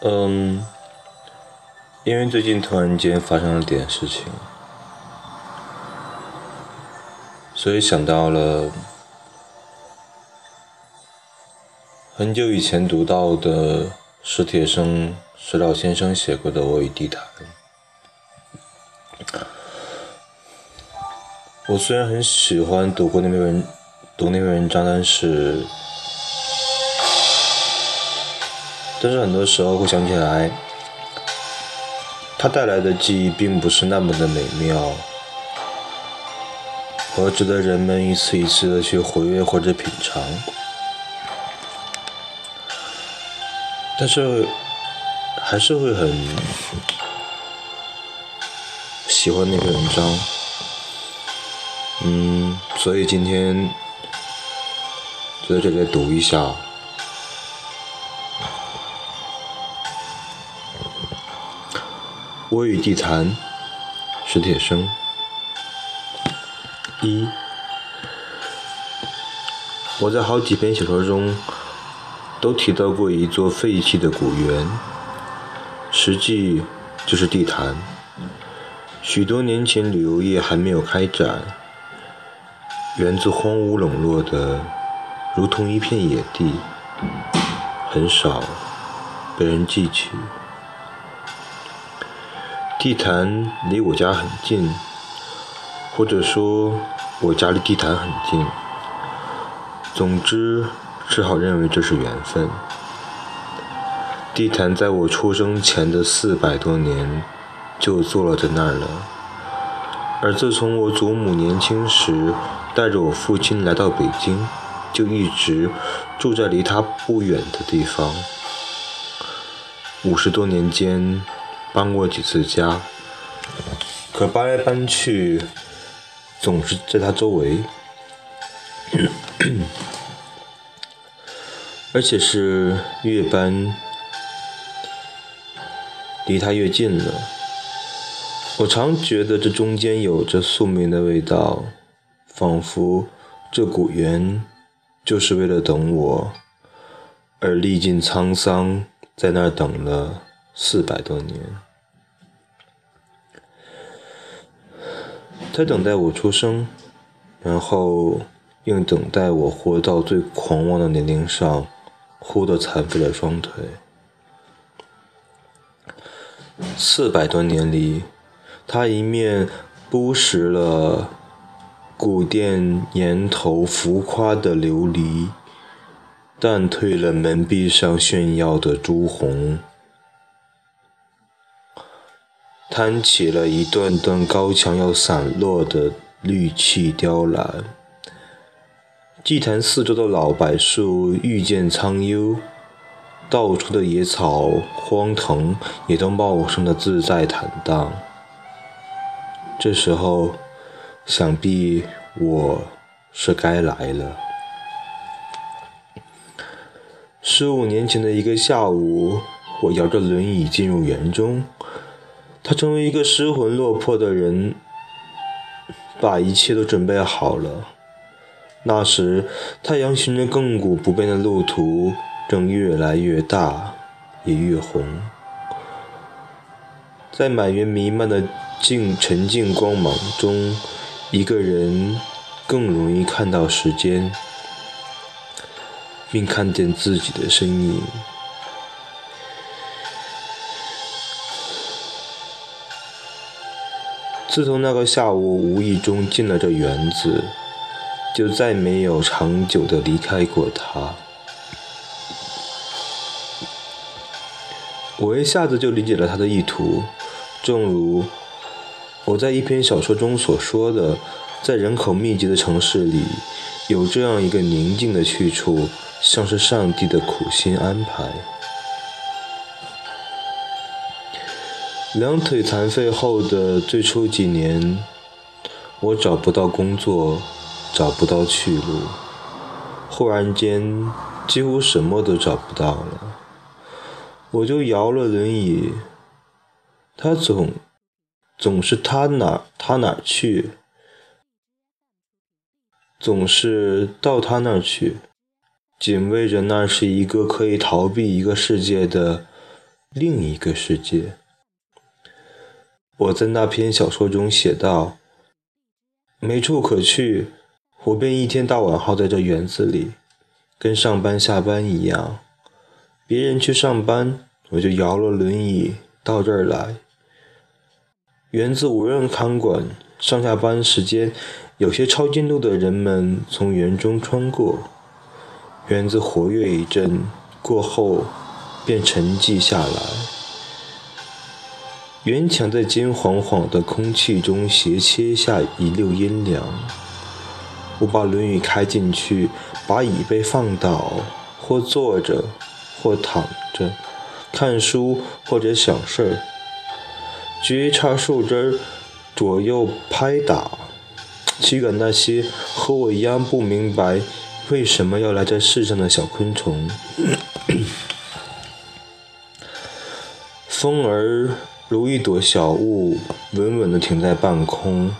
嗯，因为最近突然间发生了点事情，所以想到了很久以前读到的史铁生史老先生写过的《我与地坛》。我虽然很喜欢读过那篇文，读那篇文章，但是。但是很多时候会想起来，它带来的记忆并不是那么的美妙，和值得人们一次一次的去回味或者品尝。但是还是会很喜欢那篇文章，嗯，所以今天就在这里读一下。我与地坛，史铁生。一，我在好几篇小说中都提到过一座废弃的古园，实际就是地坛。许多年前旅游业还没有开展，园子荒芜冷落的，如同一片野地，很少被人记起。地坛离我家很近，或者说我家离地坛很近。总之，只好认为这是缘分。地坛在我出生前的四百多年就坐落在那儿了，而自从我祖母年轻时带着我父亲来到北京，就一直住在离他不远的地方。五十多年间。搬过几次家，可搬来搬去，总是在他周围，而且是越搬离他越近了。我常觉得这中间有着宿命的味道，仿佛这古园就是为了等我，而历尽沧桑，在那儿等了。四百多年。他等待我出生，然后又等待我活到最狂妄的年龄上，忽地残废了双腿。四百多年里，他一面剥蚀了古殿檐头浮夸的琉璃，淡褪了门壁上炫耀的朱红。摊起了一段段高墙要散落的绿气雕栏，祭坛四周的老柏树遇见苍幽，到处的野草荒藤也都茂盛的自在坦荡。这时候，想必我是该来了。十五年前的一个下午，我摇着轮椅进入园中。他成为一个失魂落魄的人，把一切都准备好了。那时，太阳循着亘古不变的路途，正越来越大，也越红。在满园弥漫的静沉静光芒中，一个人更容易看到时间，并看见自己的身影。自从那个下午无意中进了这园子，就再没有长久的离开过它。我一下子就理解了他的意图，正如我在一篇小说中所说的，在人口密集的城市里，有这样一个宁静的去处，像是上帝的苦心安排。两腿残废后的最初几年，我找不到工作，找不到去路，忽然间几乎什么都找不到了。我就摇了轮椅，他总总是他哪他哪去，总是到他那儿去，紧偎着那是一个可以逃避一个世界的。另一个世界。我在那篇小说中写道：“没处可去，我便一天到晚耗在这园子里，跟上班下班一样。别人去上班，我就摇了轮椅到这儿来。园子无人看管，上下班时间，有些抄近路的人们从园中穿过，园子活跃一阵，过后便沉寂下来。”园墙在金晃晃的空气中斜切下一溜阴凉。我把轮椅开进去，把椅背放倒，或坐着，或躺着，看书或者想事儿。撅插树枝，左右拍打，驱赶那些和我一样不明白为什么要来这世上的小昆虫。风儿。如一朵小雾，稳稳地停在半空。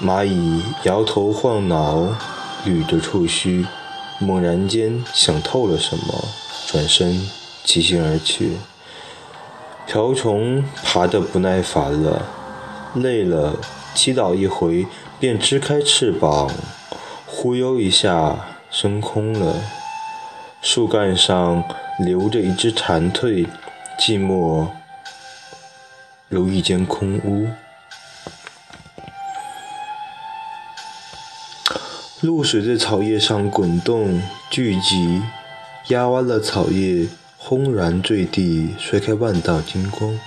蚂蚁摇头晃脑，捋着触须，猛然间想透了什么，转身疾行而去。瓢虫爬得不耐烦了，累了，祈祷一回，便支开翅膀，忽悠一下升空了。树干上留着一只蝉蜕，寂寞。如一间空屋，露水在草叶上滚动聚集，压弯了草叶，轰然坠地，摔开万道金光。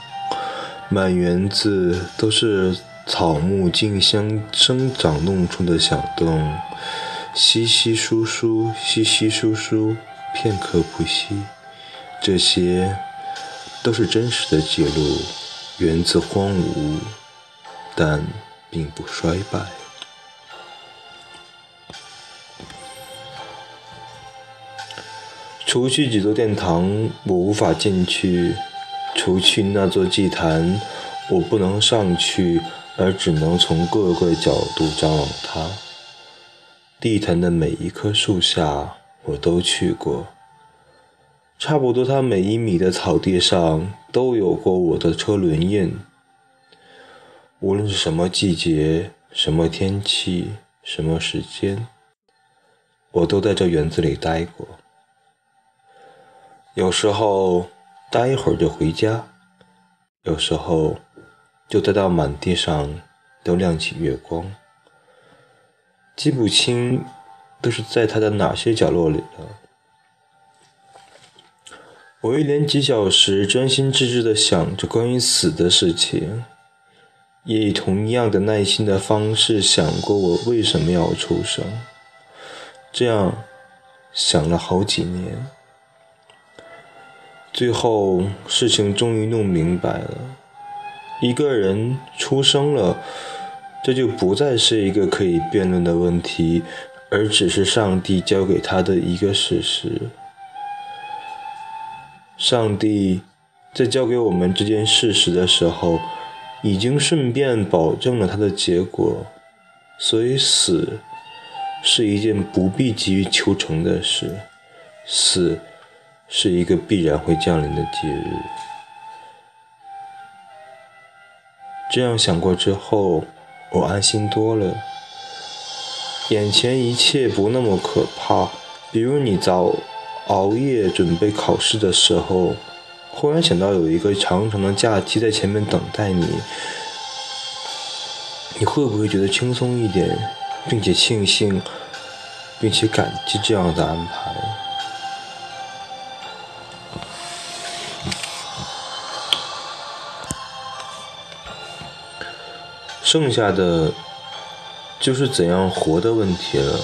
满园子都是草木竞相生长弄出的响动，稀稀疏疏，稀稀疏疏，片刻不息。这些都是真实的记录。园子荒芜，但并不衰败。除去几座殿堂，我无法进去；除去那座祭坛，我不能上去，而只能从各个角度张望它。地坛的每一棵树下，我都去过。差不多，它每一米的草地上都有过我的车轮印。无论是什么季节、什么天气、什么时间，我都在这园子里待过。有时候待一会儿就回家，有时候就待到满地上都亮起月光，记不清都是在它的哪些角落里了。我一连几小时专心致志地想着关于死的事情，也以同样的耐心的方式想过我为什么要出生。这样想了好几年，最后事情终于弄明白了：一个人出生了，这就不再是一个可以辩论的问题，而只是上帝交给他的一个事实。上帝在教给我们这件事实的时候，已经顺便保证了它的结果，所以死是一件不必急于求成的事，死是一个必然会降临的节日。这样想过之后，我安心多了，眼前一切不那么可怕，比如你早。熬夜准备考试的时候，忽然想到有一个长长的假期在前面等待你，你会不会觉得轻松一点，并且庆幸，并且感激这样的安排？剩下的就是怎样活的问题了。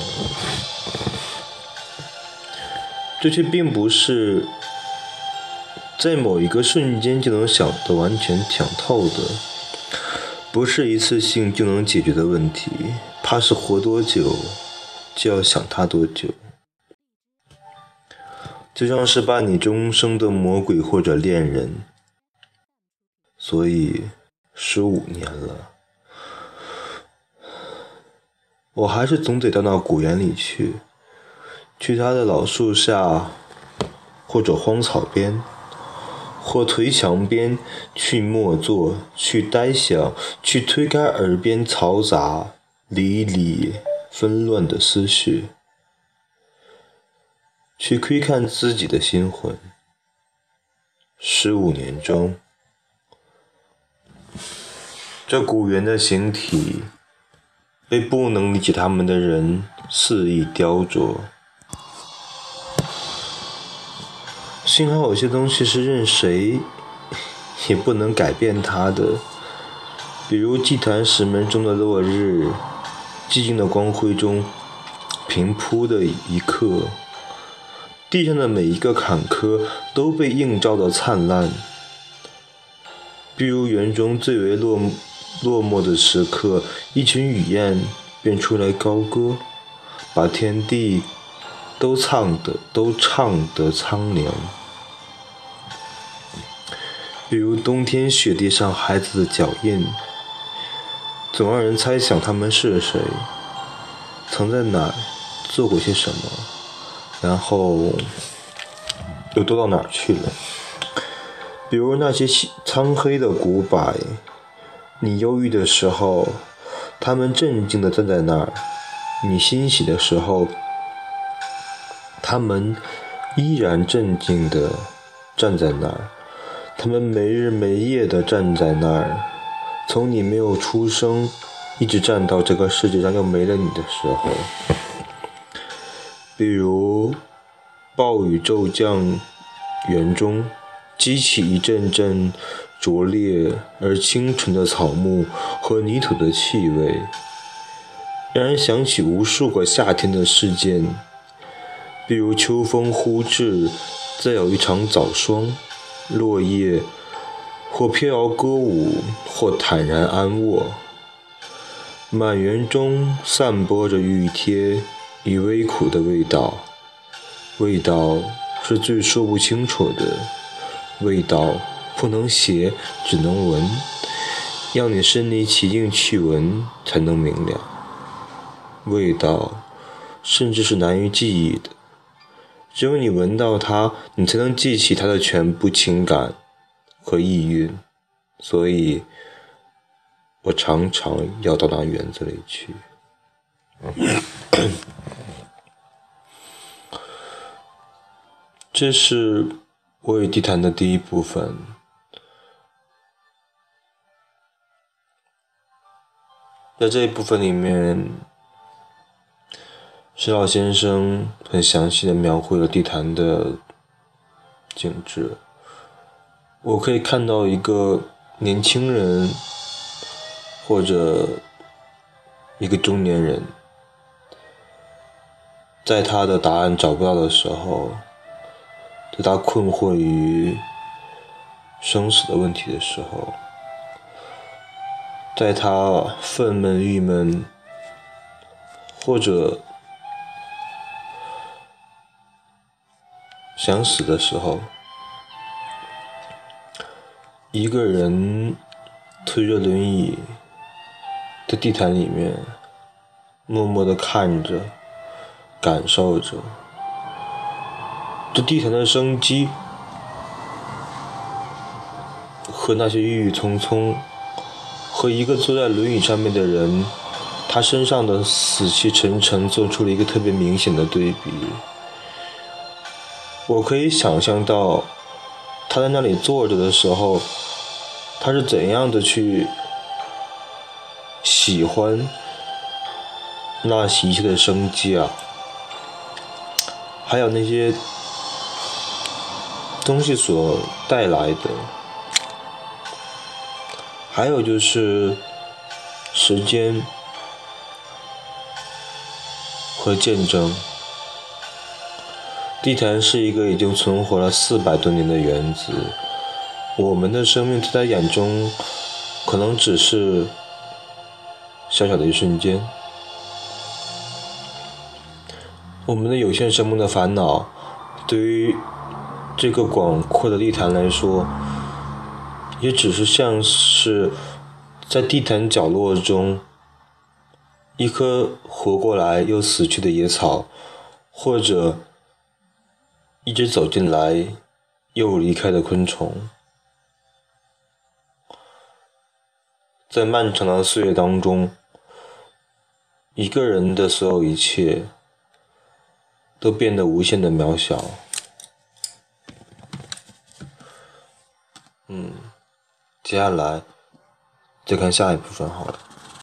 这却并不是在某一个瞬间就能想得完全想透的，不是一次性就能解决的问题。怕是活多久，就要想他多久。就像是伴你终生的魔鬼或者恋人，所以十五年了，我还是总得到那古园里去。去他的老树下，或者荒草边，或颓墙边去默坐，去呆想，去推开耳边嘈杂、离离纷乱的思绪，去窥看自己的心魂。十五年中，这古猿的形体被不能理解他们的人肆意雕琢。幸好有些东西是任谁也不能改变它的，比如祭坛石门中的落日，寂静的光辉中平铺的一刻，地上的每一个坎坷都被映照的灿烂。比如园中最为落落寞的时刻，一群雨燕便出来高歌，把天地都唱得都唱得苍凉。比如冬天雪地上孩子的脚印，总让人猜想他们是谁，曾在哪儿做过些什么，然后又都到哪儿去了。比如那些苍黑的古柏，你忧郁的时候，他们镇静地站在那儿；你欣喜的时候，他们依然镇静地站在那儿。他们没日没夜地站在那儿，从你没有出生，一直站到这个世界上又没了你的时候。比如，暴雨骤降，园中激起一阵阵灼烈而清纯的草木和泥土的气味，让人想起无数个夏天的事件。比如秋风忽至，再有一场早霜。落叶或飘摇歌舞，或坦然安卧。满园中散播着雨贴与微苦的味道，味道是最说不清楚的，味道不能写，只能闻，要你身临其境去闻才能明了。味道甚至是难于记忆的。只有你闻到它，你才能记起它的全部情感和意蕴。所以，我常常要到那园子里去。这是我与地坛的第一部分。在这一部分里面。石老先生很详细的描绘了地坛的景致，我可以看到一个年轻人或者一个中年人，在他的答案找不到的时候，在他困惑于生死的问题的时候，在他愤懑郁闷或者。想死的时候，一个人推着轮椅在地毯里面，默默地看着，感受着这地毯的生机和那些郁郁葱葱，和一个坐在轮椅上面的人，他身上的死气沉沉，做出了一个特别明显的对比。我可以想象到，他在那里坐着的时候，他是怎样的去喜欢那一切的生机啊，还有那些东西所带来的，还有就是时间和见证。地坛是一个已经存活了四百多年的原子，我们的生命在他眼中，可能只是小小的一瞬间。我们的有限生命的烦恼，对于这个广阔的地坛来说，也只是像是在地坛角落中一棵活过来又死去的野草，或者。一直走进来，又离开的昆虫，在漫长的岁月当中，一个人的所有一切都变得无限的渺小。嗯，接下来再看下一部分好了。